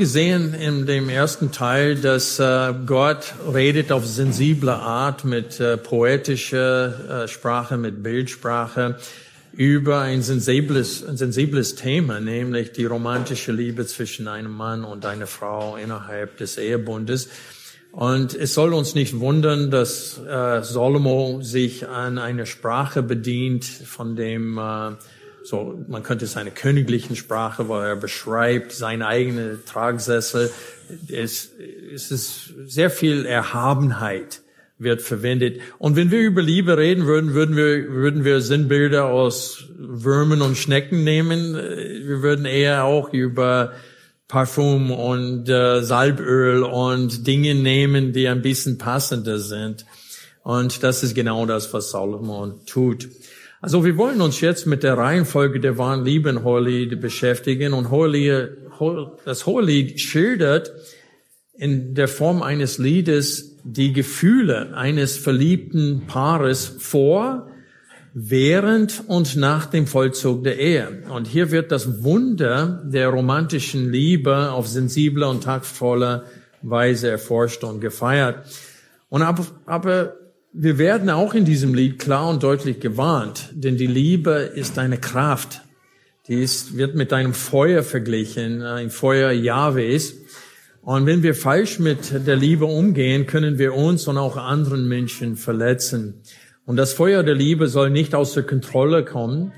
Gesehen in dem ersten Teil, dass äh, Gott redet auf sensible Art mit äh, poetischer äh, Sprache, mit Bildsprache über ein sensibles, ein sensibles Thema, nämlich die romantische Liebe zwischen einem Mann und einer Frau innerhalb des Ehebundes. Und es soll uns nicht wundern, dass Salomo sich an einer Sprache bedient, von dem äh, so, man könnte es eine königlichen Sprache, wo er beschreibt seine eigene Tragsessel. Es, es ist sehr viel Erhabenheit wird verwendet. Und wenn wir über Liebe reden würden, würden wir, würden wir Sinnbilder aus Würmern und Schnecken nehmen. Wir würden eher auch über Parfum und äh, Salböl und Dinge nehmen, die ein bisschen passender sind. Und das ist genau das, was Salomon tut. Also wir wollen uns jetzt mit der Reihenfolge der wahren Liebe Hohelied beschäftigen und Hohelied, das Hohelied schildert in der Form eines Liedes die Gefühle eines verliebten Paares vor, während und nach dem Vollzug der Ehe. Und hier wird das Wunder der romantischen Liebe auf sensible und taktvolle Weise erforscht und gefeiert. Und aber, aber wir werden auch in diesem Lied klar und deutlich gewarnt, denn die Liebe ist eine Kraft. Die ist, wird mit einem Feuer verglichen, ein Feuer Jahwes. Und wenn wir falsch mit der Liebe umgehen, können wir uns und auch anderen Menschen verletzen. Und das Feuer der Liebe soll nicht aus der Kontrolle kommen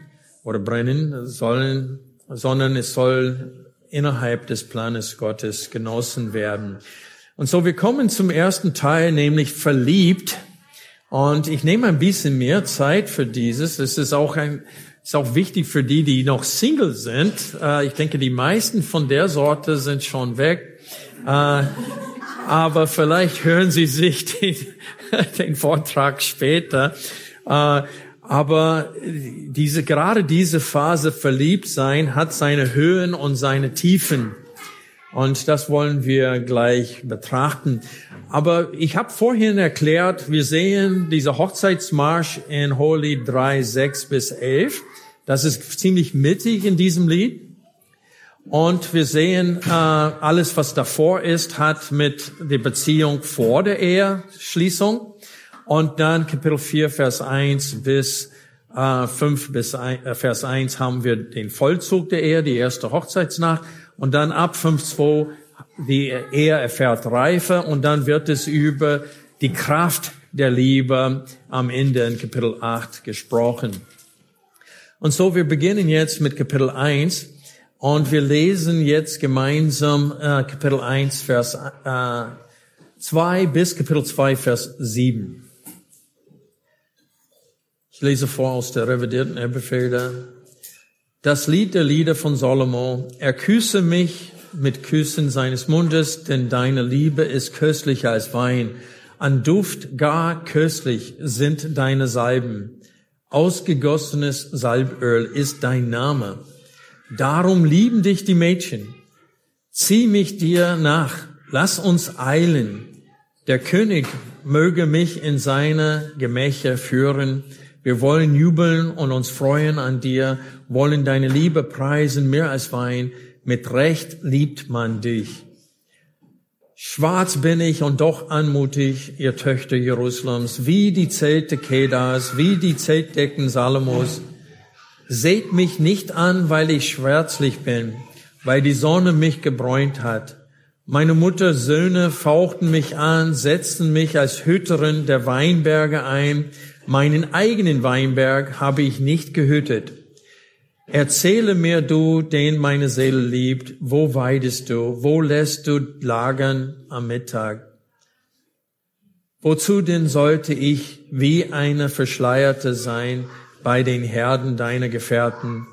oder brennen, sollen, sondern es soll innerhalb des Planes Gottes genossen werden. Und so wir kommen zum ersten Teil, nämlich verliebt und ich nehme ein bisschen mehr Zeit für dieses. Es ist auch ein, ist auch wichtig für die, die noch Single sind. Äh, ich denke, die meisten von der Sorte sind schon weg. Äh, aber vielleicht hören Sie sich den, den Vortrag später. Äh, aber diese, gerade diese Phase verliebt sein hat seine Höhen und seine Tiefen. Und das wollen wir gleich betrachten. Aber ich habe vorhin erklärt, wir sehen diese Hochzeitsmarsch in Holy 3, 6 bis 11. Das ist ziemlich mittig in diesem Lied. Und wir sehen, äh, alles, was davor ist, hat mit der Beziehung vor der Eheschließung. Und dann Kapitel 4, Vers 1 bis äh, 5 bis 1, äh, Vers 1 haben wir den Vollzug der Ehe, die erste Hochzeitsnacht. Und dann ab 5.2 die Ehe erfährt Reife und dann wird es über die Kraft der Liebe am Ende in Kapitel 8 gesprochen. Und so, wir beginnen jetzt mit Kapitel 1 und wir lesen jetzt gemeinsam äh, Kapitel 1, Vers äh, 2 bis Kapitel 2, Vers 7. Ich lese vor aus der revidierten Elberfelder. Das Lied der Lieder von Salomo. Er küsse mich mit Küssen seines Mundes, denn deine Liebe ist köstlicher als Wein. An Duft gar köstlich sind deine Salben. Ausgegossenes Salböl ist dein Name. Darum lieben dich die Mädchen. Zieh mich dir nach. Lass uns eilen. Der König möge mich in seine Gemächer führen. Wir wollen jubeln und uns freuen an dir, wollen deine Liebe preisen mehr als Wein mit Recht liebt man dich. Schwarz bin ich und doch anmutig, ihr Töchter Jerusalems, wie die Zelte Kedars, wie die Zeltdecken Salomos. Seht mich nicht an, weil ich schwärzlich bin, weil die Sonne mich gebräunt hat. Meine Mutters Söhne fauchten mich an, setzten mich als Hüterin der Weinberge ein. Meinen eigenen Weinberg habe ich nicht gehütet. Erzähle mir du, den meine Seele liebt, wo weidest du, wo lässt du lagern am Mittag? Wozu denn sollte ich wie eine Verschleierte sein bei den Herden deiner Gefährten?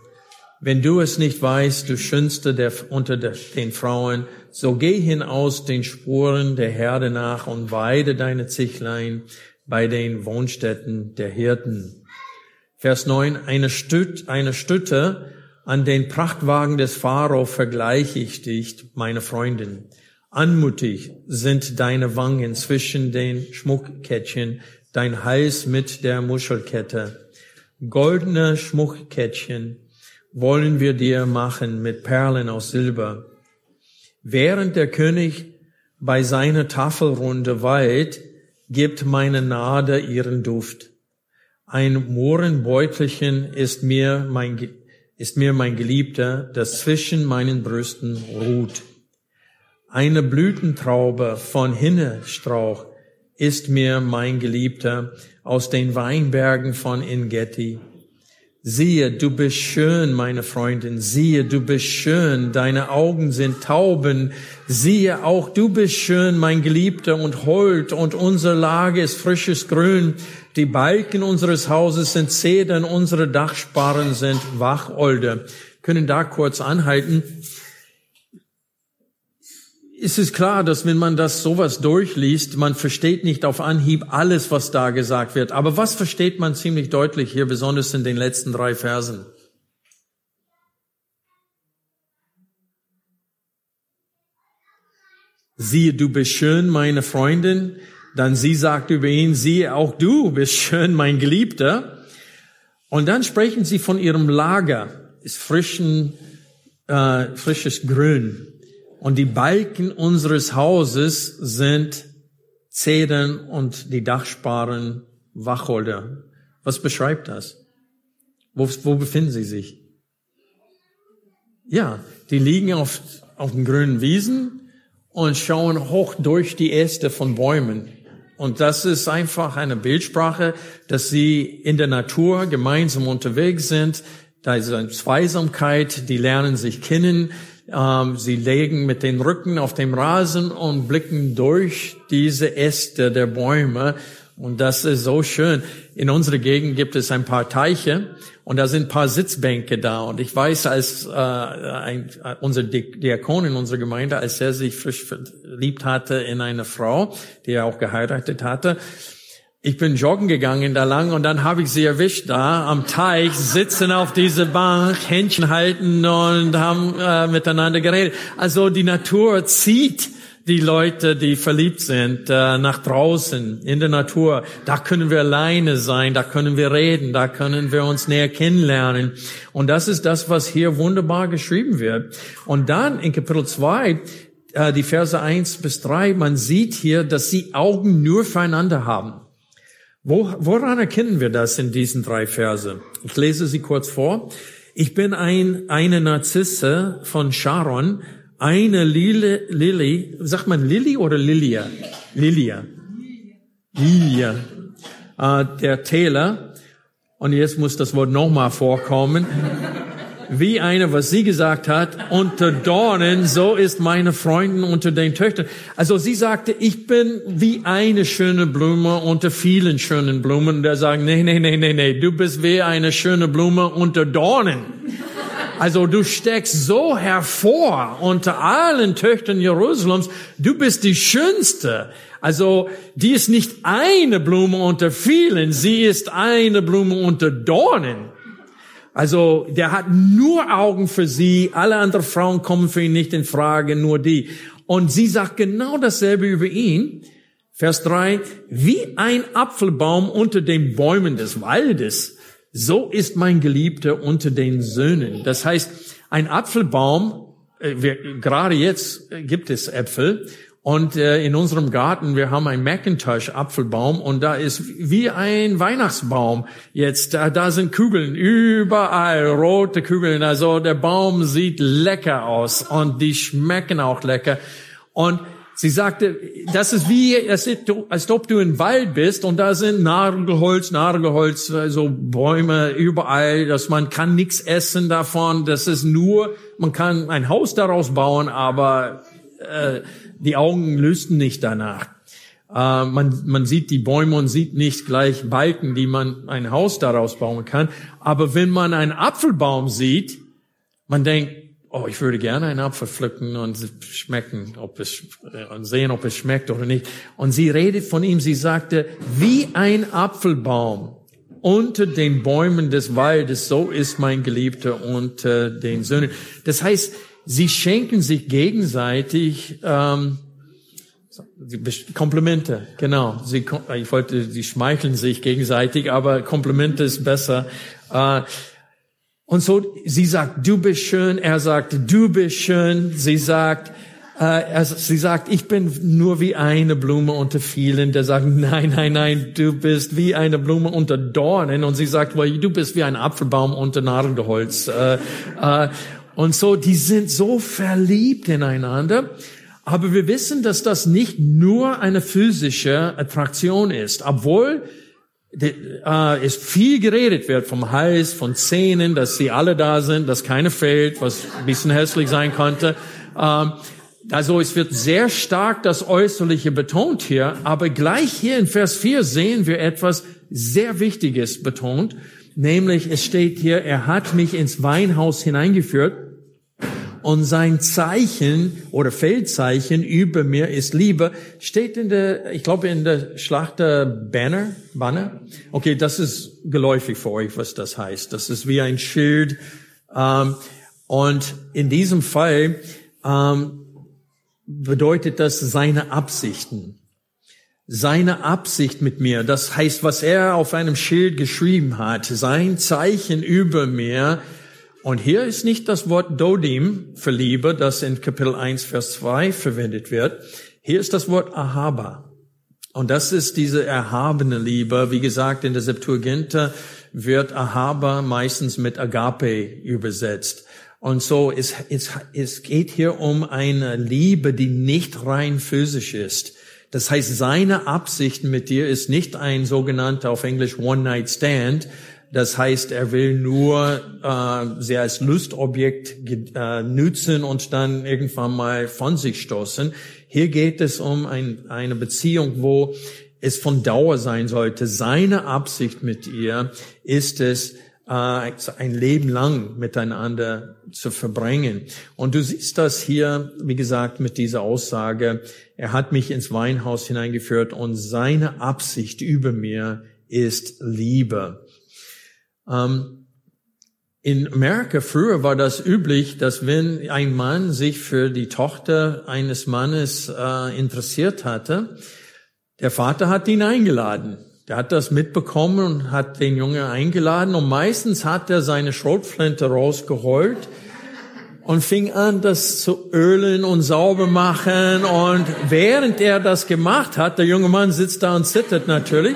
Wenn du es nicht weißt, du schönste der, unter den Frauen, so geh hinaus den Spuren der Herde nach und weide deine Zichlein bei den Wohnstätten der Hirten. Vers 9, eine, Stüt, eine Stütte an den Prachtwagen des Pharao vergleiche ich dich, meine Freundin. Anmutig sind deine Wangen zwischen den Schmuckkettchen, dein Hals mit der Muschelkette. Goldene Schmuckkettchen wollen wir dir machen mit Perlen aus Silber. Während der König bei seiner Tafelrunde weilt, gibt meine Nade ihren Duft. Ein Mohrenbeutelchen ist mir mein, ist mir mein Geliebter, das zwischen meinen Brüsten ruht. Eine Blütentraube von Hinnestrauch ist mir mein Geliebter aus den Weinbergen von Ingeti. Siehe, du bist schön, meine Freundin. Siehe, du bist schön. Deine Augen sind Tauben. Siehe, auch du bist schön, mein Geliebter und hold. Und unsere Lage ist frisches Grün. Die Balken unseres Hauses sind Zedern. Unsere Dachsparren sind Wacholder. Können da kurz anhalten ist es klar, dass wenn man das sowas durchliest, man versteht nicht auf Anhieb alles, was da gesagt wird. Aber was versteht man ziemlich deutlich hier, besonders in den letzten drei Versen? Siehe, du bist schön, meine Freundin. Dann sie sagt über ihn, siehe, auch du bist schön, mein Geliebter. Und dann sprechen sie von ihrem Lager, ist frischen, äh, frisches Grün. Und die Balken unseres Hauses sind Zedern und die Dachsparen Wacholder. Was beschreibt das? Wo, wo befinden sie sich? Ja, die liegen auf, auf den grünen Wiesen und schauen hoch durch die Äste von Bäumen. Und das ist einfach eine Bildsprache, dass sie in der Natur gemeinsam unterwegs sind. Da ist eine Zweisamkeit, die lernen sich kennen, sie legen mit den Rücken auf dem Rasen und blicken durch diese Äste der Bäume. Und das ist so schön. In unserer Gegend gibt es ein paar Teiche und da sind ein paar Sitzbänke da. Und ich weiß, als äh, ein, äh, unser Diakon in unserer Gemeinde, als er sich frisch verliebt hatte in eine Frau, die er auch geheiratet hatte, ich bin joggen gegangen da lang und dann habe ich sie erwischt da am Teich, sitzen auf diese Bank, Händchen halten und haben äh, miteinander geredet. Also die Natur zieht die Leute, die verliebt sind, äh, nach draußen in der Natur. Da können wir alleine sein, da können wir reden, da können wir uns näher kennenlernen. Und das ist das, was hier wunderbar geschrieben wird. Und dann in Kapitel 2, äh, die Verse 1 bis 3, man sieht hier, dass sie Augen nur füreinander haben. Wo, woran erkennen wir das in diesen drei Verse? Ich lese sie kurz vor. Ich bin ein, eine Narzisse von Sharon, eine Lili, Lili, sagt man Lili oder Lilia? Lilia. Lilia. Äh, der Täler. Und jetzt muss das Wort nochmal vorkommen wie eine, was sie gesagt hat, unter Dornen, so ist meine Freundin unter den Töchtern. Also sie sagte, ich bin wie eine schöne Blume unter vielen schönen Blumen. Und er sagt, nee, nee, nee, nee, nee, du bist wie eine schöne Blume unter Dornen. Also du steckst so hervor unter allen Töchtern Jerusalems. Du bist die schönste. Also die ist nicht eine Blume unter vielen, sie ist eine Blume unter Dornen. Also der hat nur Augen für sie, alle anderen Frauen kommen für ihn nicht in Frage, nur die. Und sie sagt genau dasselbe über ihn. Vers 3, wie ein Apfelbaum unter den Bäumen des Waldes, so ist mein Geliebter unter den Söhnen. Das heißt, ein Apfelbaum, äh, wir, gerade jetzt gibt es Äpfel, und äh, in unserem Garten, wir haben einen Macintosh-Apfelbaum und da ist wie ein Weihnachtsbaum jetzt. Da, da sind Kugeln überall, rote Kugeln. Also der Baum sieht lecker aus und die schmecken auch lecker. Und sie sagte, das ist wie, als ob du im Wald bist und da sind Nagelholz, Nagelholz, also Bäume überall, dass man kann nichts essen davon. Das ist nur, man kann ein Haus daraus bauen, aber äh, die Augen lösten nicht danach. Äh, man, man sieht die Bäume und sieht nicht gleich Balken, die man ein Haus daraus bauen kann. Aber wenn man einen Apfelbaum sieht, man denkt, oh, ich würde gerne einen Apfel pflücken und schmecken, ob es, äh, und sehen, ob es schmeckt oder nicht. Und sie redet von ihm, sie sagte, wie ein Apfelbaum unter den Bäumen des Waldes, so ist mein Geliebter unter den Söhnen. Das heißt, sie schenken sich gegenseitig ähm, Komplimente, genau. Sie, ich wollte, sie schmeicheln sich gegenseitig, aber Komplimente ist besser. Äh, und so, sie sagt, du bist schön. Er sagt, du bist schön. Sie sagt, äh, sie sagt, ich bin nur wie eine Blume unter vielen. Der sagt, nein, nein, nein, du bist wie eine Blume unter Dornen. Und sie sagt, well, du bist wie ein Apfelbaum unter Nadelholz. Und so, die sind so verliebt ineinander. Aber wir wissen, dass das nicht nur eine physische Attraktion ist, obwohl äh, es viel geredet wird vom Hals, von Zähnen, dass sie alle da sind, dass keine fehlt, was ein bisschen hässlich sein konnte. Ähm, also es wird sehr stark das Äußerliche betont hier, aber gleich hier in Vers 4 sehen wir etwas sehr Wichtiges betont, nämlich es steht hier, er hat mich ins Weinhaus hineingeführt und sein Zeichen oder Feldzeichen über mir ist Liebe, steht in der, ich glaube in der Schlachter Banner, Banner. Okay, das ist geläufig für euch, was das heißt. Das ist wie ein Schild. Ähm, und in diesem Fall ähm, bedeutet das seine Absichten. Seine Absicht mit mir, das heißt, was er auf einem Schild geschrieben hat, sein Zeichen über mir, und hier ist nicht das Wort Dodim für Liebe, das in Kapitel 1, Vers 2 verwendet wird. Hier ist das Wort Ahaba. Und das ist diese erhabene Liebe. Wie gesagt, in der Septuaginta wird Ahaba meistens mit Agape übersetzt. Und so, es, es, es geht hier um eine Liebe, die nicht rein physisch ist. Das heißt, seine Absicht mit dir ist nicht ein sogenannter auf Englisch One-Night-Stand, das heißt, er will nur äh, sie als Lustobjekt äh, nützen und dann irgendwann mal von sich stoßen. Hier geht es um ein, eine Beziehung, wo es von Dauer sein sollte. Seine Absicht mit ihr ist es, äh, ein Leben lang miteinander zu verbringen. Und du siehst das hier, wie gesagt, mit dieser Aussage. Er hat mich ins Weinhaus hineingeführt und seine Absicht über mir ist Liebe. Ähm, in Amerika früher war das üblich, dass wenn ein Mann sich für die Tochter eines Mannes äh, interessiert hatte, der Vater hat ihn eingeladen. Der hat das mitbekommen und hat den Jungen eingeladen und meistens hat er seine Schrotflinte rausgeholt und fing an, das zu ölen und sauber machen und während er das gemacht hat, der junge Mann sitzt da und zittert natürlich,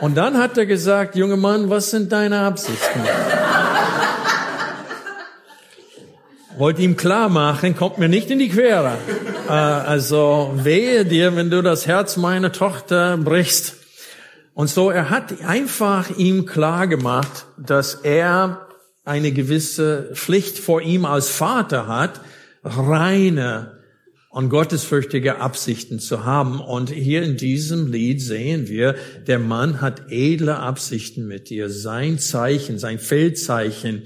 und dann hat er gesagt, junger Mann, was sind deine Absichten? Wollte ihm klar machen, kommt mir nicht in die Quere. Äh, also wehe dir, wenn du das Herz meiner Tochter brichst. Und so, er hat einfach ihm klar gemacht, dass er eine gewisse Pflicht vor ihm als Vater hat, reine und gottesfürchtige Absichten zu haben. Und hier in diesem Lied sehen wir, der Mann hat edle Absichten mit ihr. Sein Zeichen, sein Feldzeichen,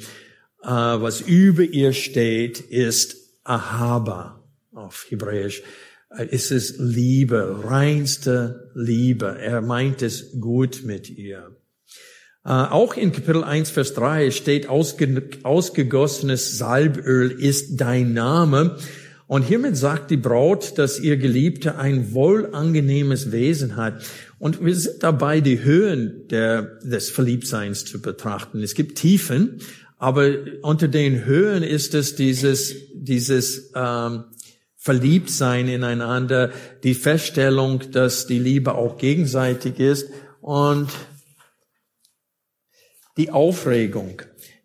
äh, was über ihr steht, ist Ahaba auf Hebräisch. Es ist Liebe, reinste Liebe. Er meint es gut mit ihr. Äh, auch in Kapitel 1, Vers 3 steht, ausge, ausgegossenes Salböl ist dein Name. Und hiermit sagt die Braut, dass ihr Geliebter ein wohlangenehmes Wesen hat. Und wir sind dabei, die Höhen der, des Verliebtseins zu betrachten. Es gibt Tiefen, aber unter den Höhen ist es dieses, dieses ähm, Verliebtsein ineinander, die Feststellung, dass die Liebe auch gegenseitig ist und die Aufregung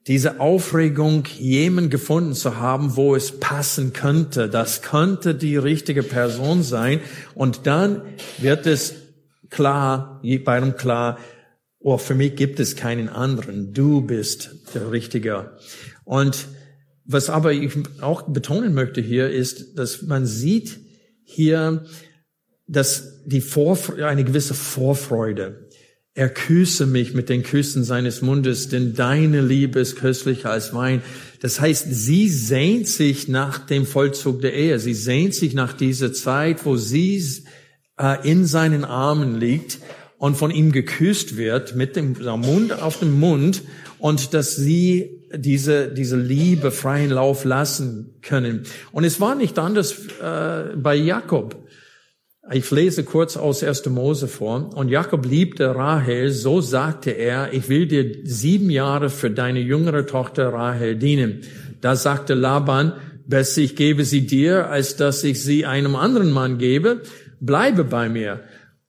diese Aufregung, jemanden gefunden zu haben, wo es passen könnte. Das könnte die richtige Person sein. Und dann wird es klar, beidem klar, oh, für mich gibt es keinen anderen. Du bist der Richtige. Und was aber ich auch betonen möchte hier ist, dass man sieht hier, dass die Vorfreude, eine gewisse Vorfreude er küsse mich mit den Küssen seines Mundes, denn deine Liebe ist köstlicher als Wein. Das heißt, sie sehnt sich nach dem Vollzug der Ehe. Sie sehnt sich nach dieser Zeit, wo sie äh, in seinen Armen liegt und von ihm geküsst wird mit dem Mund auf dem Mund und dass sie diese, diese Liebe freien Lauf lassen können. Und es war nicht anders äh, bei Jakob. Ich lese kurz aus 1. Mose vor. Und Jakob liebte Rahel, so sagte er, ich will dir sieben Jahre für deine jüngere Tochter Rahel dienen. Da sagte Laban, besser ich gebe sie dir, als dass ich sie einem anderen Mann gebe. Bleibe bei mir.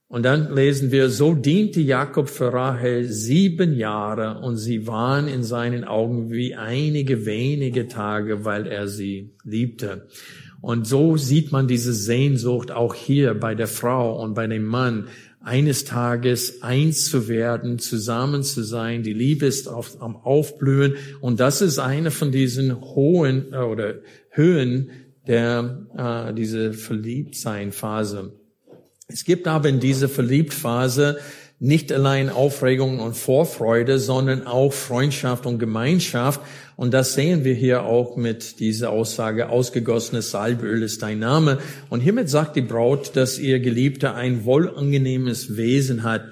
Und dann lesen wir, so diente Jakob für Rahel sieben Jahre und sie waren in seinen Augen wie einige wenige Tage, weil er sie liebte. Und so sieht man diese Sehnsucht auch hier bei der Frau und bei dem Mann, eines Tages eins zu werden, zusammen zu sein. Die Liebe ist auf, am Aufblühen. Und das ist eine von diesen hohen äh, oder Höhen der, äh, diese Verliebtsein-Phase. Es gibt aber in dieser Verliebtphase nicht allein Aufregung und Vorfreude, sondern auch Freundschaft und Gemeinschaft. Und das sehen wir hier auch mit dieser Aussage, ausgegossenes Salböl ist dein Name. Und hiermit sagt die Braut, dass ihr Geliebter ein wohlangenehmes Wesen hat.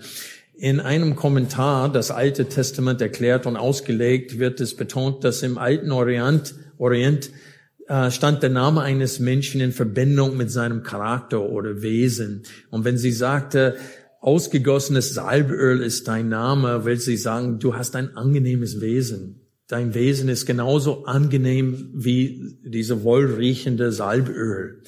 In einem Kommentar, das Alte Testament erklärt und ausgelegt, wird es betont, dass im alten Orient, Orient äh, stand der Name eines Menschen in Verbindung mit seinem Charakter oder Wesen. Und wenn sie sagte, ausgegossenes Salböl ist dein Name, will sie sagen, du hast ein angenehmes Wesen. Dein Wesen ist genauso angenehm wie diese wohlriechende Salböl.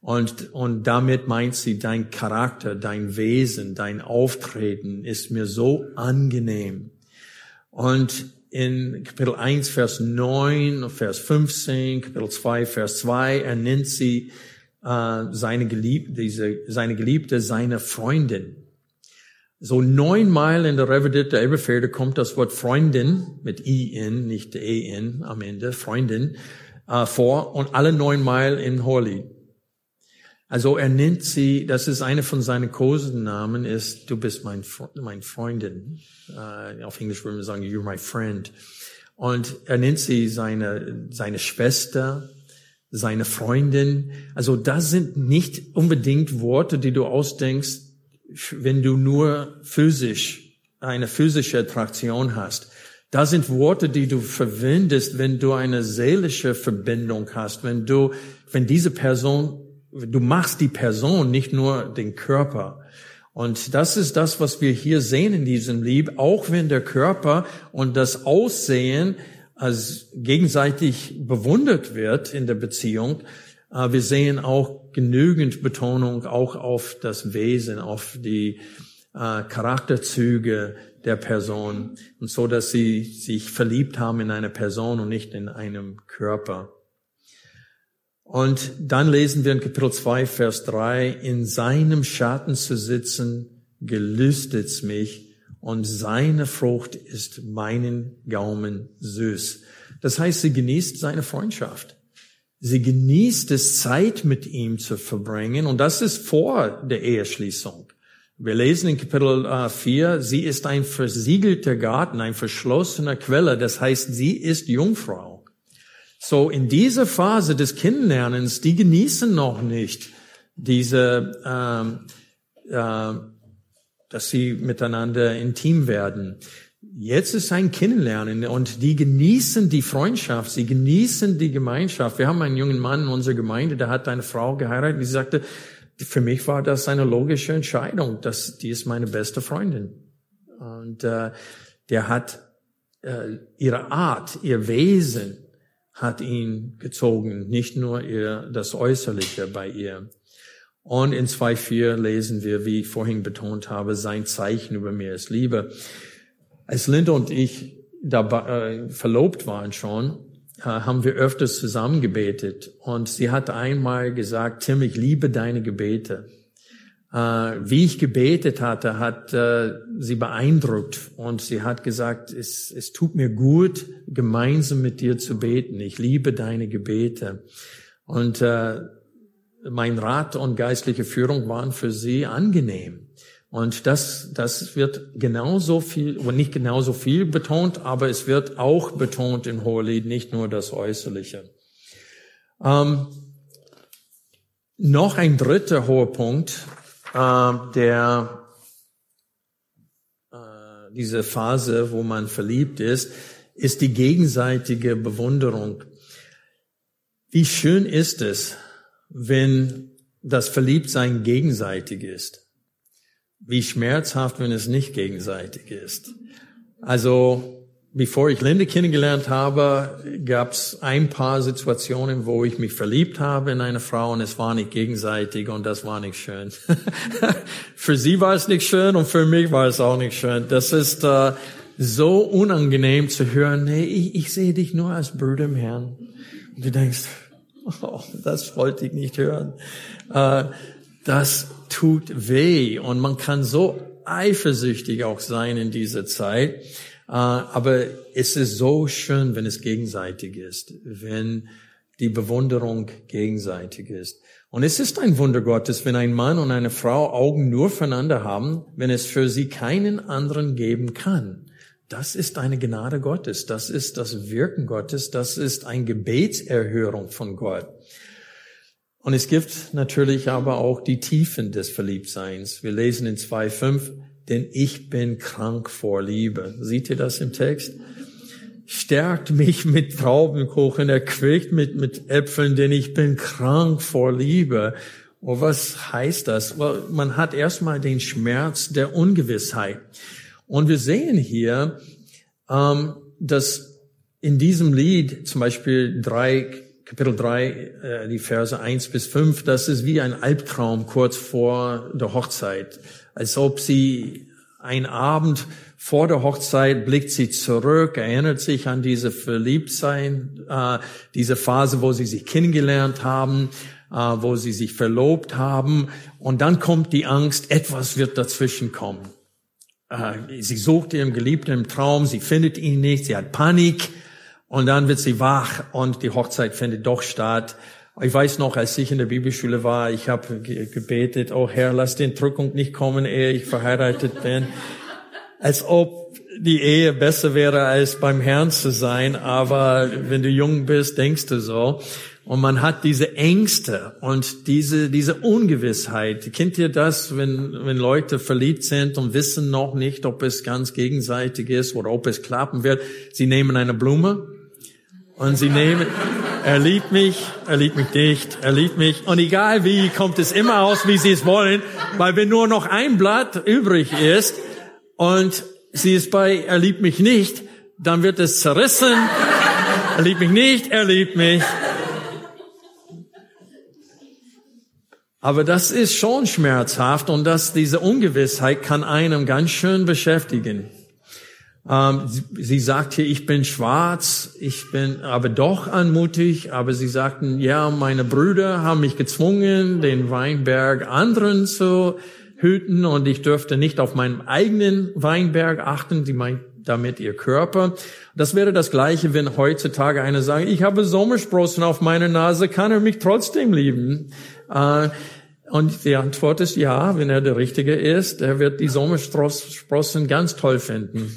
Und, und damit meint sie, dein Charakter, dein Wesen, dein Auftreten ist mir so angenehm. Und in Kapitel 1, Vers 9, Vers 15, Kapitel 2, Vers 2, er nennt sie äh, seine Geliebte, diese, seine Geliebte, seine Freundin. So neunmal in der revidierten Elberfelder kommt das Wort Freundin mit I-N, nicht E-N am Ende, Freundin, äh, vor und alle neunmal in Holy. Also er nennt sie, das ist eine von seinen Kosenamen, ist, du bist mein, mein Freundin. Uh, auf Englisch würden wir sagen, you're my friend. Und er nennt sie seine, seine Schwester, seine Freundin. Also das sind nicht unbedingt Worte, die du ausdenkst, wenn du nur physisch, eine physische Attraktion hast. Das sind Worte, die du verwendest, wenn du eine seelische Verbindung hast, wenn du, wenn diese Person du machst die Person, nicht nur den Körper. Und das ist das, was wir hier sehen in diesem Lied, auch wenn der Körper und das Aussehen als gegenseitig bewundert wird in der Beziehung, äh, wir sehen auch genügend Betonung auch auf das Wesen, auf die äh, Charakterzüge der Person und so, dass sie sich verliebt haben in eine Person und nicht in einem Körper. Und dann lesen wir in Kapitel 2, Vers 3, in seinem Schatten zu sitzen, gelüstet's mich und seine Frucht ist meinen Gaumen süß. Das heißt, sie genießt seine Freundschaft. Sie genießt es, Zeit mit ihm zu verbringen und das ist vor der Eheschließung. Wir lesen in Kapitel 4, äh, sie ist ein versiegelter Garten, ein verschlossener Quelle, das heißt, sie ist Jungfrau. So in dieser Phase des Kennenlernens, die genießen noch nicht diese, ähm, äh, dass sie miteinander intim werden. Jetzt ist ein Kennenlernen und die genießen die Freundschaft, sie genießen die Gemeinschaft. Wir haben einen jungen Mann in unserer Gemeinde, der hat eine Frau geheiratet, die sagte, für mich war das eine logische Entscheidung, dass die ist meine beste Freundin. Und äh, der hat äh, ihre Art, ihr Wesen, hat ihn gezogen, nicht nur ihr, das Äußerliche bei ihr. Und in 2.4 lesen wir, wie ich vorhin betont habe, sein Zeichen über mir ist Liebe. Als Linda und ich dabei, äh, verlobt waren schon, äh, haben wir öfters zusammen gebetet. Und sie hat einmal gesagt, Tim, ich liebe deine Gebete. Äh, wie ich gebetet hatte, hat äh, sie beeindruckt und sie hat gesagt, es, es tut mir gut, gemeinsam mit dir zu beten. Ich liebe deine Gebete. Und äh, mein Rat und geistliche Führung waren für sie angenehm. Und das, das wird genauso viel, oder nicht genauso viel betont, aber es wird auch betont im Hohelied, nicht nur das Äußerliche. Ähm, noch ein dritter hoher Punkt, äh, der diese Phase, wo man verliebt ist, ist die gegenseitige Bewunderung. Wie schön ist es, wenn das Verliebtsein gegenseitig ist. Wie schmerzhaft, wenn es nicht gegenseitig ist. Also bevor ich Linde kennengelernt habe, gab es ein paar Situationen, wo ich mich verliebt habe in eine Frau und es war nicht gegenseitig und das war nicht schön. für sie war es nicht schön und für mich war es auch nicht schön. Das ist äh, so unangenehm zu hören, nee, ich, ich sehe dich nur als Bruder im Herrn. Und du denkst, oh, das wollte ich nicht hören. Äh, das tut weh und man kann so eifersüchtig auch sein in dieser Zeit. Äh, aber es ist so schön, wenn es gegenseitig ist, wenn die Bewunderung gegenseitig ist. Und es ist ein Wunder Gottes, wenn ein Mann und eine Frau Augen nur füreinander haben, wenn es für sie keinen anderen geben kann. Das ist eine Gnade Gottes, das ist das Wirken Gottes, das ist eine Gebetserhörung von Gott. Und es gibt natürlich aber auch die Tiefen des Verliebtseins. Wir lesen in 2.5, denn ich bin krank vor Liebe. Seht ihr das im Text? Stärkt mich mit Traubenkuchen, erquickt mit, mit Äpfeln, denn ich bin krank vor Liebe. Und was heißt das? Well, man hat erstmal den Schmerz der Ungewissheit. Und wir sehen hier, ähm, dass in diesem Lied, zum Beispiel drei, Kapitel 3, äh, die Verse 1 bis 5, das ist wie ein Albtraum kurz vor der Hochzeit als ob sie ein Abend vor der Hochzeit blickt sie zurück, erinnert sich an diese Verliebtsein, äh, diese Phase, wo sie sich kennengelernt haben, äh, wo sie sich verlobt haben. Und dann kommt die Angst, etwas wird dazwischen kommen. Sie sucht ihren Geliebten im Traum, sie findet ihn nicht, sie hat Panik. Und dann wird sie wach und die Hochzeit findet doch statt. Ich weiß noch, als ich in der Bibelschule war, ich habe gebetet, oh Herr, lass den Drückung nicht kommen, ehe ich verheiratet bin. Als ob die Ehe besser wäre, als beim Herrn zu sein. Aber wenn du jung bist, denkst du so. Und man hat diese Ängste und diese, diese Ungewissheit. Kennt ihr das, wenn, wenn Leute verliebt sind und wissen noch nicht, ob es ganz gegenseitig ist oder ob es klappen wird? Sie nehmen eine Blume und sie nehmen, er liebt mich, er liebt mich nicht, er liebt mich. Und egal wie, kommt es immer aus, wie sie es wollen, weil wenn nur noch ein Blatt übrig ist und sie ist bei, er liebt mich nicht, dann wird es zerrissen. Er liebt mich nicht, er liebt mich. Aber das ist schon schmerzhaft und dass diese Ungewissheit kann einem ganz schön beschäftigen. Ähm, sie, sie sagt hier, ich bin schwarz, ich bin aber doch anmutig, aber sie sagten, ja, meine Brüder haben mich gezwungen, den Weinberg anderen zu hüten und ich dürfte nicht auf meinen eigenen Weinberg achten, sie meint damit ihr Körper. Das wäre das Gleiche, wenn heutzutage einer sagt, ich habe Sommersprossen auf meiner Nase, kann er mich trotzdem lieben? Äh, und die Antwort ist ja, wenn er der Richtige ist, er wird die Sommersprossen ganz toll finden.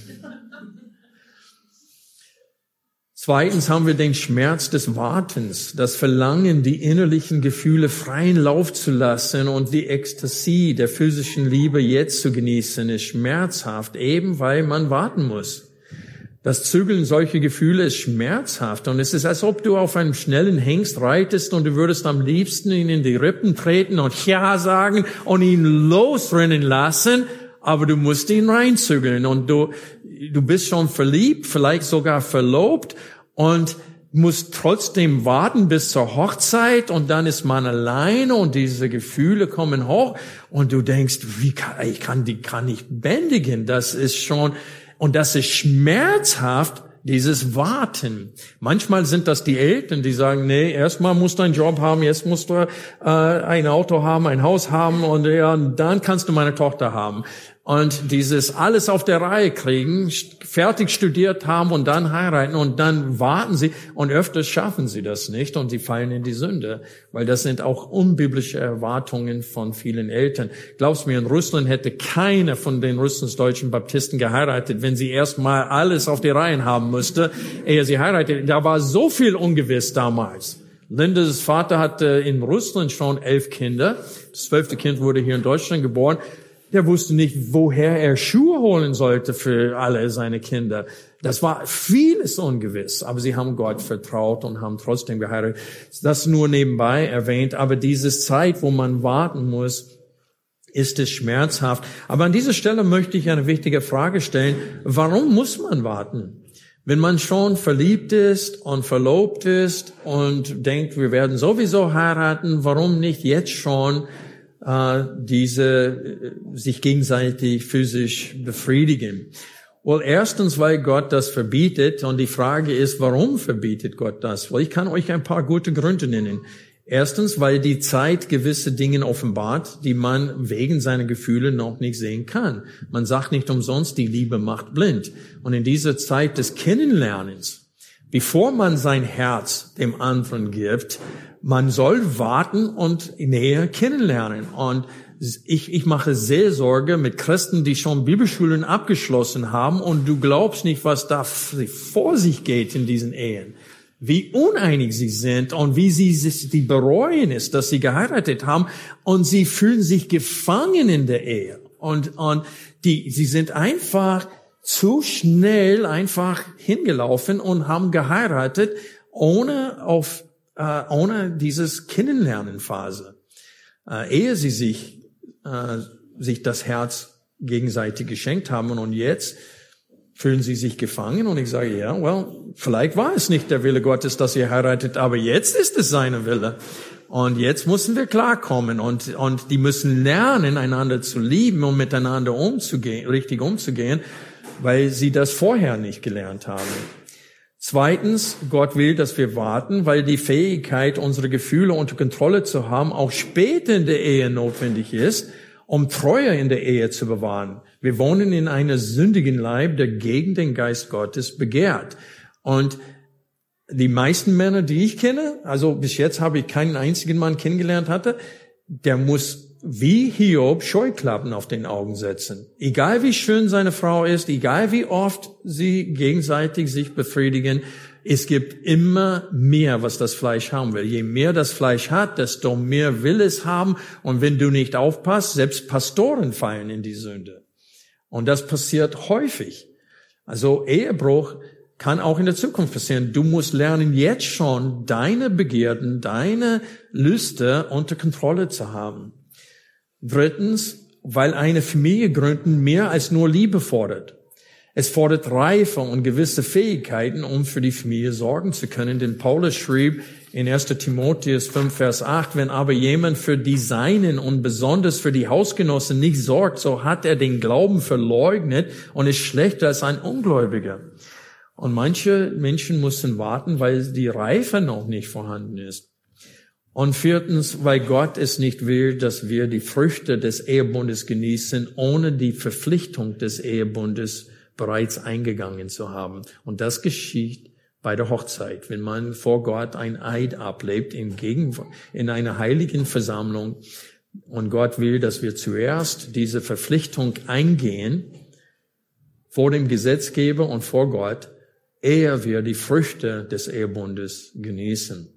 Zweitens haben wir den Schmerz des Wartens, das Verlangen, die innerlichen Gefühle freien Lauf zu lassen und die Ekstasie der physischen Liebe jetzt zu genießen, ist schmerzhaft, eben weil man warten muss. Das Zügeln solcher Gefühle ist schmerzhaft und es ist, als ob du auf einem schnellen Hengst reitest und du würdest am liebsten ihn in die Rippen treten und Ja sagen und ihn losrennen lassen, aber du musst ihn reinzügeln und du, du bist schon verliebt, vielleicht sogar verlobt und muss trotzdem warten bis zur Hochzeit und dann ist man alleine und diese Gefühle kommen hoch und du denkst, wie kann, ich kann die kann nicht bändigen. Das ist schon, und das ist schmerzhaft, dieses Warten. Manchmal sind das die Eltern, die sagen, nee, erstmal musst du einen Job haben, jetzt musst du äh, ein Auto haben, ein Haus haben und ja, dann kannst du meine Tochter haben und dieses alles auf der Reihe kriegen, fertig studiert haben und dann heiraten und dann warten sie und öfters schaffen sie das nicht und sie fallen in die Sünde, weil das sind auch unbiblische Erwartungen von vielen Eltern. Glaubst mir, in Russland hätte keine von den russlandsdeutschen Baptisten geheiratet, wenn sie erstmal alles auf die Reihen haben müsste, ehe sie heiratet. Da war so viel ungewiss damals. Lindes Vater hatte in Russland schon elf Kinder. Das zwölfte Kind wurde hier in Deutschland geboren. Der wusste nicht, woher er Schuhe holen sollte für alle seine Kinder. Das war vieles ungewiss, aber sie haben Gott vertraut und haben trotzdem geheiratet. Das nur nebenbei erwähnt, aber diese Zeit, wo man warten muss, ist es schmerzhaft. Aber an dieser Stelle möchte ich eine wichtige Frage stellen. Warum muss man warten? Wenn man schon verliebt ist und verlobt ist und denkt, wir werden sowieso heiraten, warum nicht jetzt schon äh, diese äh, sich gegenseitig physisch befriedigen? Well, erstens, weil Gott das verbietet und die Frage ist, warum verbietet Gott das? Well, ich kann euch ein paar gute Gründe nennen. Erstens, weil die Zeit gewisse Dinge offenbart, die man wegen seiner Gefühle noch nicht sehen kann. Man sagt nicht umsonst, die Liebe macht blind. Und in dieser Zeit des Kennenlernens, bevor man sein Herz dem anderen gibt, man soll warten und näher kennenlernen. Und ich, ich mache Seelsorge mit Christen, die schon Bibelschulen abgeschlossen haben und du glaubst nicht, was da vor sich geht in diesen Ehen wie uneinig sie sind und wie sie sich die bereuen ist, dass sie geheiratet haben und sie fühlen sich gefangen in der Ehe und und die sie sind einfach zu schnell einfach hingelaufen und haben geheiratet ohne auf äh, ohne dieses Kennenlernenphase äh, ehe sie sich äh, sich das Herz gegenseitig geschenkt haben und jetzt Fühlen Sie sich gefangen? Und ich sage, ja, well, vielleicht war es nicht der Wille Gottes, dass ihr heiratet, aber jetzt ist es seine Wille. Und jetzt müssen wir klarkommen und, und die müssen lernen, einander zu lieben und miteinander umzugehen, richtig umzugehen, weil sie das vorher nicht gelernt haben. Zweitens, Gott will, dass wir warten, weil die Fähigkeit, unsere Gefühle unter Kontrolle zu haben, auch später in der Ehe notwendig ist, um Treue in der Ehe zu bewahren. Wir wohnen in einer sündigen Leib, der gegen den Geist Gottes begehrt. Und die meisten Männer, die ich kenne, also bis jetzt habe ich keinen einzigen Mann kennengelernt hatte, der muss wie Hiob Scheuklappen auf den Augen setzen. Egal wie schön seine Frau ist, egal wie oft sie gegenseitig sich befriedigen, es gibt immer mehr, was das Fleisch haben will. Je mehr das Fleisch hat, desto mehr will es haben. Und wenn du nicht aufpasst, selbst Pastoren fallen in die Sünde. Und das passiert häufig. Also Ehebruch kann auch in der Zukunft passieren. Du musst lernen, jetzt schon deine Begierden, deine Lüste unter Kontrolle zu haben. Drittens, weil eine Familie gründen mehr als nur Liebe fordert. Es fordert Reife und gewisse Fähigkeiten, um für die Familie sorgen zu können. Denn Paulus schrieb in 1. Timotheus 5, Vers 8, wenn aber jemand für die Seinen und besonders für die Hausgenossen nicht sorgt, so hat er den Glauben verleugnet und ist schlechter als ein Ungläubiger. Und manche Menschen müssen warten, weil die Reife noch nicht vorhanden ist. Und viertens, weil Gott es nicht will, dass wir die Früchte des Ehebundes genießen, ohne die Verpflichtung des Ehebundes bereits eingegangen zu haben. Und das geschieht bei der Hochzeit, wenn man vor Gott ein Eid ablebt in, Gegen in einer heiligen Versammlung. Und Gott will, dass wir zuerst diese Verpflichtung eingehen vor dem Gesetzgeber und vor Gott, ehe wir die Früchte des Ehebundes genießen.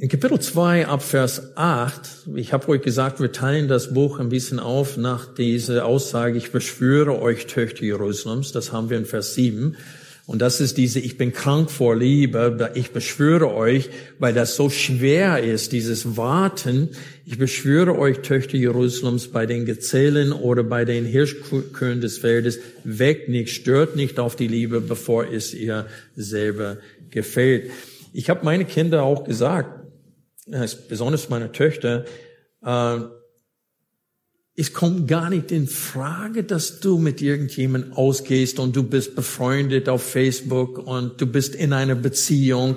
In Kapitel 2 ab Vers 8, ich habe euch gesagt, wir teilen das Buch ein bisschen auf nach dieser Aussage, ich beschwöre euch Töchter Jerusalems, das haben wir in Vers 7. Und das ist diese, ich bin krank vor Liebe, ich beschwöre euch, weil das so schwer ist, dieses Warten. Ich beschwöre euch, Töchter Jerusalems, bei den Gezählen oder bei den Hirschkühen des Feldes, weckt nicht, stört nicht auf die Liebe, bevor es ihr selber gefällt. Ich habe meine Kinder auch gesagt, besonders meine Töchter, äh, es kommt gar nicht in Frage, dass du mit irgendjemandem ausgehst und du bist befreundet auf Facebook und du bist in einer Beziehung.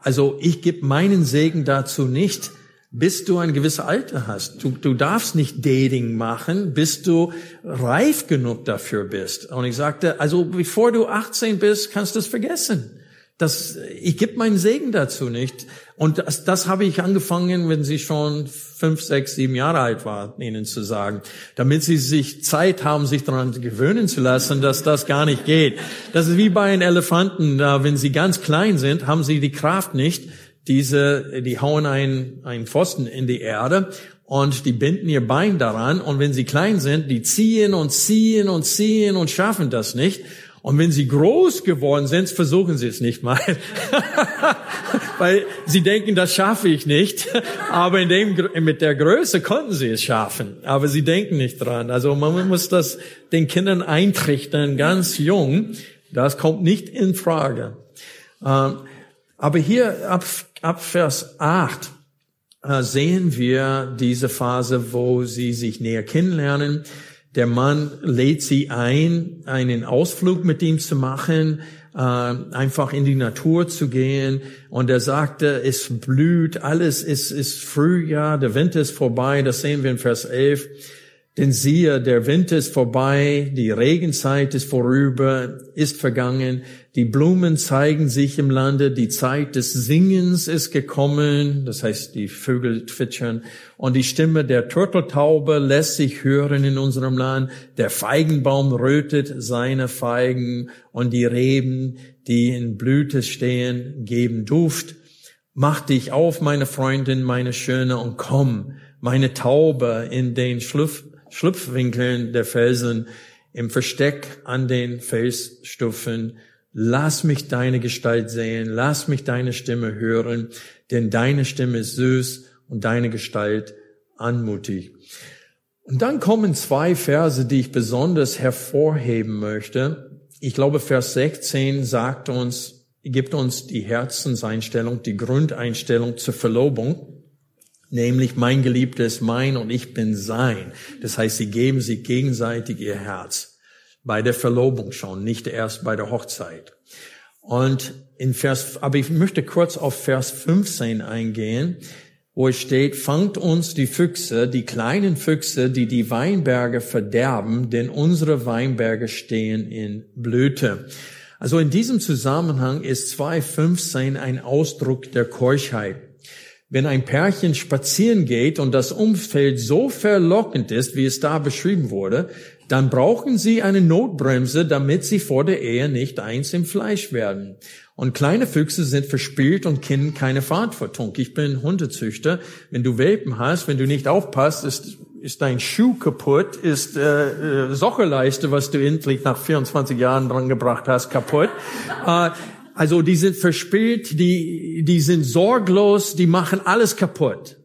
Also ich gebe meinen Segen dazu nicht, bis du ein gewisses Alter hast. Du, du darfst nicht Dating machen, bis du reif genug dafür bist. Und ich sagte, also bevor du 18 bist, kannst du es vergessen. Das, ich gebe meinen Segen dazu nicht. Und das, das habe ich angefangen, wenn sie schon fünf, sechs, sieben Jahre alt war, ihnen zu sagen, damit sie sich Zeit haben, sich daran gewöhnen zu lassen, dass das gar nicht geht. Das ist wie bei einem Elefanten, da, wenn sie ganz klein sind, haben sie die Kraft nicht, diese, die hauen einen, einen Pfosten in die Erde und die binden ihr Bein daran und wenn sie klein sind, die ziehen und ziehen und ziehen und schaffen das nicht. Und wenn sie groß geworden sind, versuchen sie es nicht mal. Weil sie denken, das schaffe ich nicht. Aber in dem, mit der Größe konnten sie es schaffen. Aber sie denken nicht dran. Also man muss das den Kindern eintrichtern, ganz jung. Das kommt nicht in Frage. Ähm, aber hier ab, ab Vers 8 äh, sehen wir diese Phase, wo sie sich näher kennenlernen. Der Mann lädt sie ein, einen Ausflug mit ihm zu machen, äh, einfach in die Natur zu gehen. Und er sagte, es blüht, alles ist, ist Frühjahr, der Winter ist vorbei, das sehen wir in Vers 11. Denn siehe, der Winter ist vorbei, die Regenzeit ist vorüber, ist vergangen, die Blumen zeigen sich im Lande, die Zeit des Singens ist gekommen, das heißt, die Vögel zwitschern, und die Stimme der Turteltaube lässt sich hören in unserem Land, der Feigenbaum rötet seine Feigen, und die Reben, die in Blüte stehen, geben Duft. Mach dich auf, meine Freundin, meine Schöne, und komm, meine Taube in den Schlupf Schlupfwinkeln der Felsen, im Versteck an den Felsstufen. Lass mich deine Gestalt sehen, lass mich deine Stimme hören, denn deine Stimme ist süß und deine Gestalt anmutig. Und dann kommen zwei Verse, die ich besonders hervorheben möchte. Ich glaube, Vers 16 sagt uns, gibt uns die Herzenseinstellung, die Grundeinstellung zur Verlobung nämlich mein Geliebter ist mein und ich bin sein. Das heißt, sie geben sich gegenseitig ihr Herz. Bei der Verlobung schon, nicht erst bei der Hochzeit. Und in Vers, aber ich möchte kurz auf Vers 15 eingehen, wo es steht, fangt uns die Füchse, die kleinen Füchse, die die Weinberge verderben, denn unsere Weinberge stehen in Blüte. Also in diesem Zusammenhang ist 2.15 ein Ausdruck der Keuschheit wenn ein Pärchen spazieren geht und das Umfeld so verlockend ist, wie es da beschrieben wurde, dann brauchen sie eine Notbremse, damit sie vor der Ehe nicht eins im Fleisch werden. Und kleine Füchse sind verspielt und kennen keine Verantwortung. Ich bin Hundezüchter. Wenn du Welpen hast, wenn du nicht aufpasst, ist, ist dein Schuh kaputt, ist äh, äh, Sockelleiste, was du endlich nach 24 Jahren dran gebracht hast, kaputt. Äh, also die sind verspielt, die, die sind sorglos, die machen alles kaputt.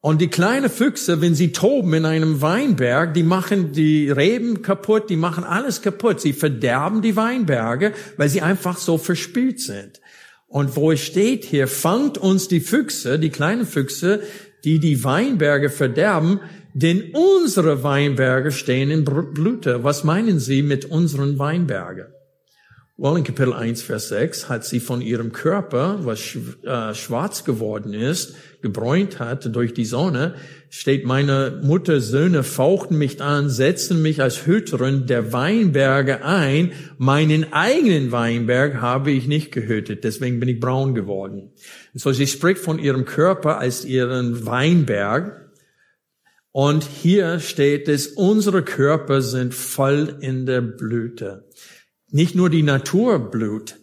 Und die kleinen Füchse, wenn sie toben in einem Weinberg, die machen die Reben kaputt, die machen alles kaputt. Sie verderben die Weinberge, weil sie einfach so verspielt sind. Und wo es steht hier, fangt uns die Füchse, die kleinen Füchse, die die Weinberge verderben, denn unsere Weinberge stehen in Blüte. Was meinen Sie mit unseren Weinbergen? Well, in Kapitel 1, Vers 6 hat sie von ihrem Körper, was äh, schwarz geworden ist, gebräunt hat durch die Sonne, steht, meine Mutter Söhne fauchten mich an, setzten mich als Hüterin der Weinberge ein. Meinen eigenen Weinberg habe ich nicht gehütet, deswegen bin ich braun geworden. so sie spricht von ihrem Körper als ihren Weinberg. Und hier steht es, unsere Körper sind voll in der Blüte nicht nur die Natur blüht,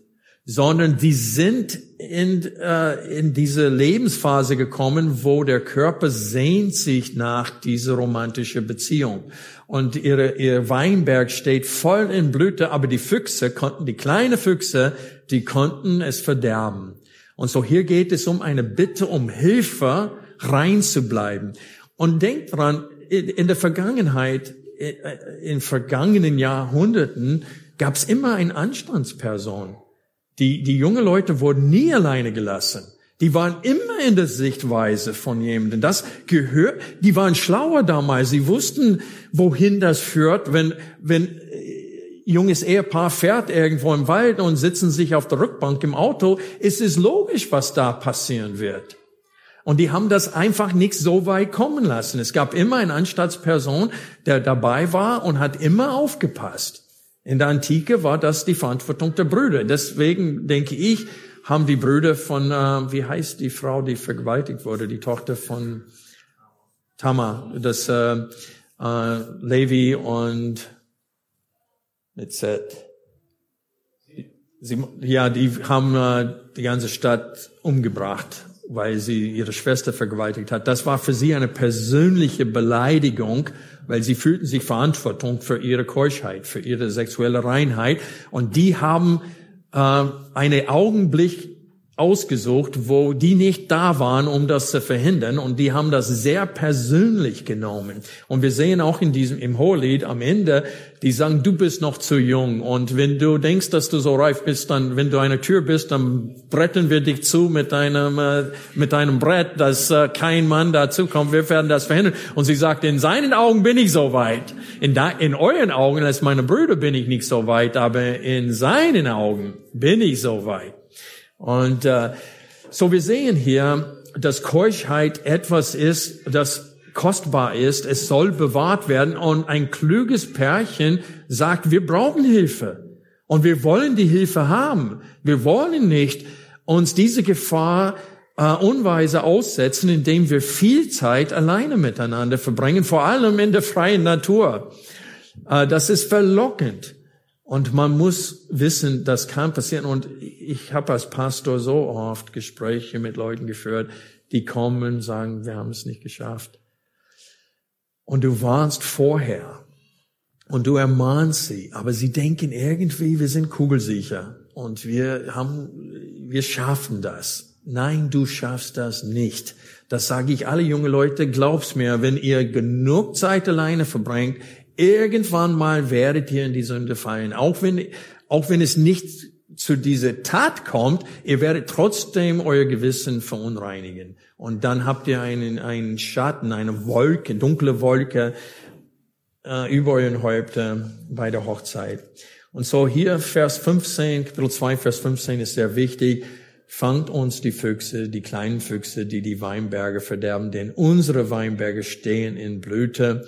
sondern die sind in, äh, in diese Lebensphase gekommen, wo der Körper sehnt sich nach dieser romantische Beziehung. Und ihre, ihr Weinberg steht voll in Blüte, aber die Füchse konnten, die kleine Füchse, die konnten es verderben. Und so hier geht es um eine Bitte um Hilfe, rein zu bleiben. Und denkt dran, in der Vergangenheit, in vergangenen Jahrhunderten, gab es immer eine Anstandsperson. Die, die junge Leute wurden nie alleine gelassen. Die waren immer in der Sichtweise von jemandem. Das gehört, die waren schlauer damals. Sie wussten, wohin das führt, wenn, wenn äh, junges Ehepaar fährt irgendwo im Wald und sitzen sich auf der Rückbank im Auto. Es ist logisch, was da passieren wird. Und die haben das einfach nicht so weit kommen lassen. Es gab immer eine Anstaltsperson, der dabei war und hat immer aufgepasst. In der Antike war das die Verantwortung der Brüder. Deswegen denke ich, haben die Brüder von, äh, wie heißt die Frau, die vergewaltigt wurde, die Tochter von Tamar, das äh, äh, Levi und mit Z. Sie, ja, die haben äh, die ganze Stadt umgebracht weil sie ihre Schwester vergewaltigt hat. Das war für sie eine persönliche Beleidigung, weil sie fühlten sich Verantwortung für ihre Keuschheit, für ihre sexuelle Reinheit. Und die haben äh, einen Augenblick ausgesucht, wo die nicht da waren, um das zu verhindern. Und die haben das sehr persönlich genommen. Und wir sehen auch in diesem, im Hohelied am Ende, die sagen, du bist noch zu jung. Und wenn du denkst, dass du so reif bist, dann, wenn du eine Tür bist, dann bretten wir dich zu mit einem, äh, mit einem Brett, dass äh, kein Mann dazu kommt. Wir werden das verhindern. Und sie sagt, in seinen Augen bin ich so weit. In, da, in euren Augen, als meine Brüder, bin ich nicht so weit, aber in seinen Augen bin ich so weit. Und äh, so wir sehen hier, dass Keuschheit etwas ist, das kostbar ist. Es soll bewahrt werden. Und ein kluges Pärchen sagt, wir brauchen Hilfe. Und wir wollen die Hilfe haben. Wir wollen nicht uns diese Gefahr äh, unweise aussetzen, indem wir viel Zeit alleine miteinander verbringen, vor allem in der freien Natur. Äh, das ist verlockend. Und man muss wissen, das kann passieren. Und ich habe als Pastor so oft Gespräche mit Leuten geführt, die kommen und sagen, wir haben es nicht geschafft. Und du warnst vorher und du ermahnst sie, aber sie denken irgendwie, wir sind kugelsicher und wir haben, wir schaffen das. Nein, du schaffst das nicht. Das sage ich alle junge Leute, glaub's mir, wenn ihr genug Zeit alleine verbringt, Irgendwann mal werdet ihr in die Sünde fallen. Auch wenn, auch wenn es nicht zu dieser Tat kommt, ihr werdet trotzdem euer Gewissen verunreinigen. Und dann habt ihr einen, einen Schatten, eine Wolke, dunkle Wolke äh, über euren Häupter bei der Hochzeit. Und so hier Vers 15, Kapitel 2, Vers 15 ist sehr wichtig. Fangt uns die Füchse, die kleinen Füchse, die die Weinberge verderben, denn unsere Weinberge stehen in Blüte